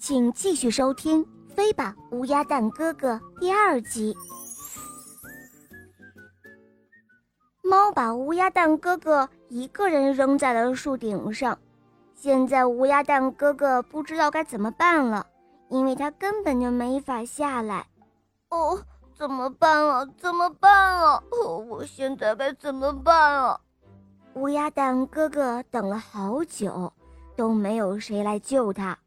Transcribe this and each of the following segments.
请继续收听《飞吧，乌鸦蛋哥哥》第二集。猫把乌鸦蛋哥哥一个人扔在了树顶上，现在乌鸦蛋哥哥不知道该怎么办了，因为他根本就没法下来。哦，怎么办啊？怎么办啊？哦，我现在该怎么办啊？乌鸦蛋哥哥等了好久，都没有谁来救他。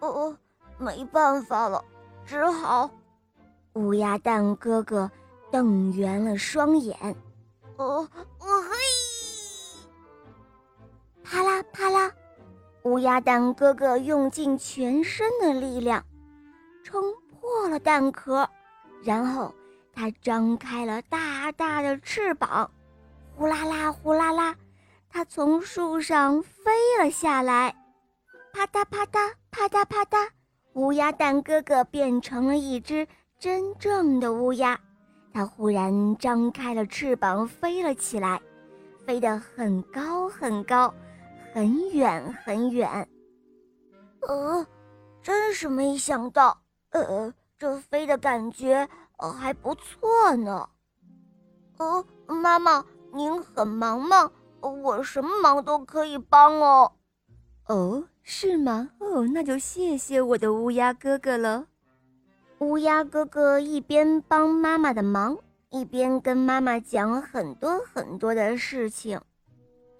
哦，没办法了，只好……乌鸦蛋哥哥瞪圆了双眼。哦，我嘿！啪啦啪啦，乌鸦蛋哥哥用尽全身的力量，撑破了蛋壳，然后他张开了大大的翅膀。呼啦啦，呼啦啦，它从树上飞了下来，啪嗒啪嗒，啪嗒啪嗒，乌鸦蛋哥哥变成了一只真正的乌鸦。它忽然张开了翅膀，飞了起来，飞得很高很高，很远很远。呃，真是没想到，呃，这飞的感觉呃还不错呢。哦，妈妈。您很忙吗？我什么忙都可以帮哦。哦，是吗？哦，那就谢谢我的乌鸦哥哥了。乌鸦哥哥一边帮妈妈的忙，一边跟妈妈讲很多很多的事情。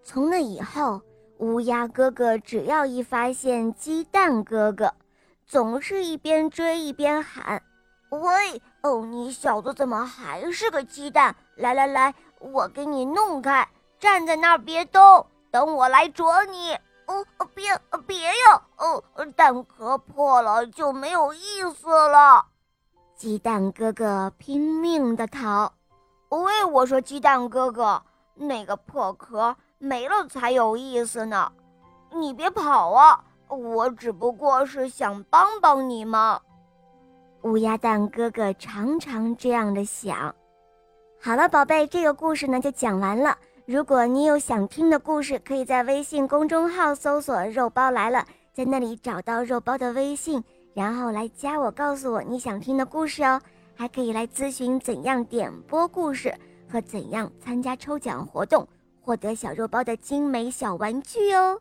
从那以后，乌鸦哥哥只要一发现鸡蛋哥哥，总是一边追一边喊：“喂，哦，你小子怎么还是个鸡蛋？来来来！”我给你弄开，站在那儿别动，等我来啄你。哦，别别呀！哦，蛋壳破了就没有意思了。鸡蛋哥哥拼命的逃。喂，我说鸡蛋哥哥，那个破壳没了才有意思呢。你别跑啊！我只不过是想帮帮你嘛。乌鸦蛋哥哥常常这样的想。好了，宝贝，这个故事呢就讲完了。如果你有想听的故事，可以在微信公众号搜索“肉包来了”，在那里找到肉包的微信，然后来加我，告诉我你想听的故事哦。还可以来咨询怎样点播故事和怎样参加抽奖活动，获得小肉包的精美小玩具哦。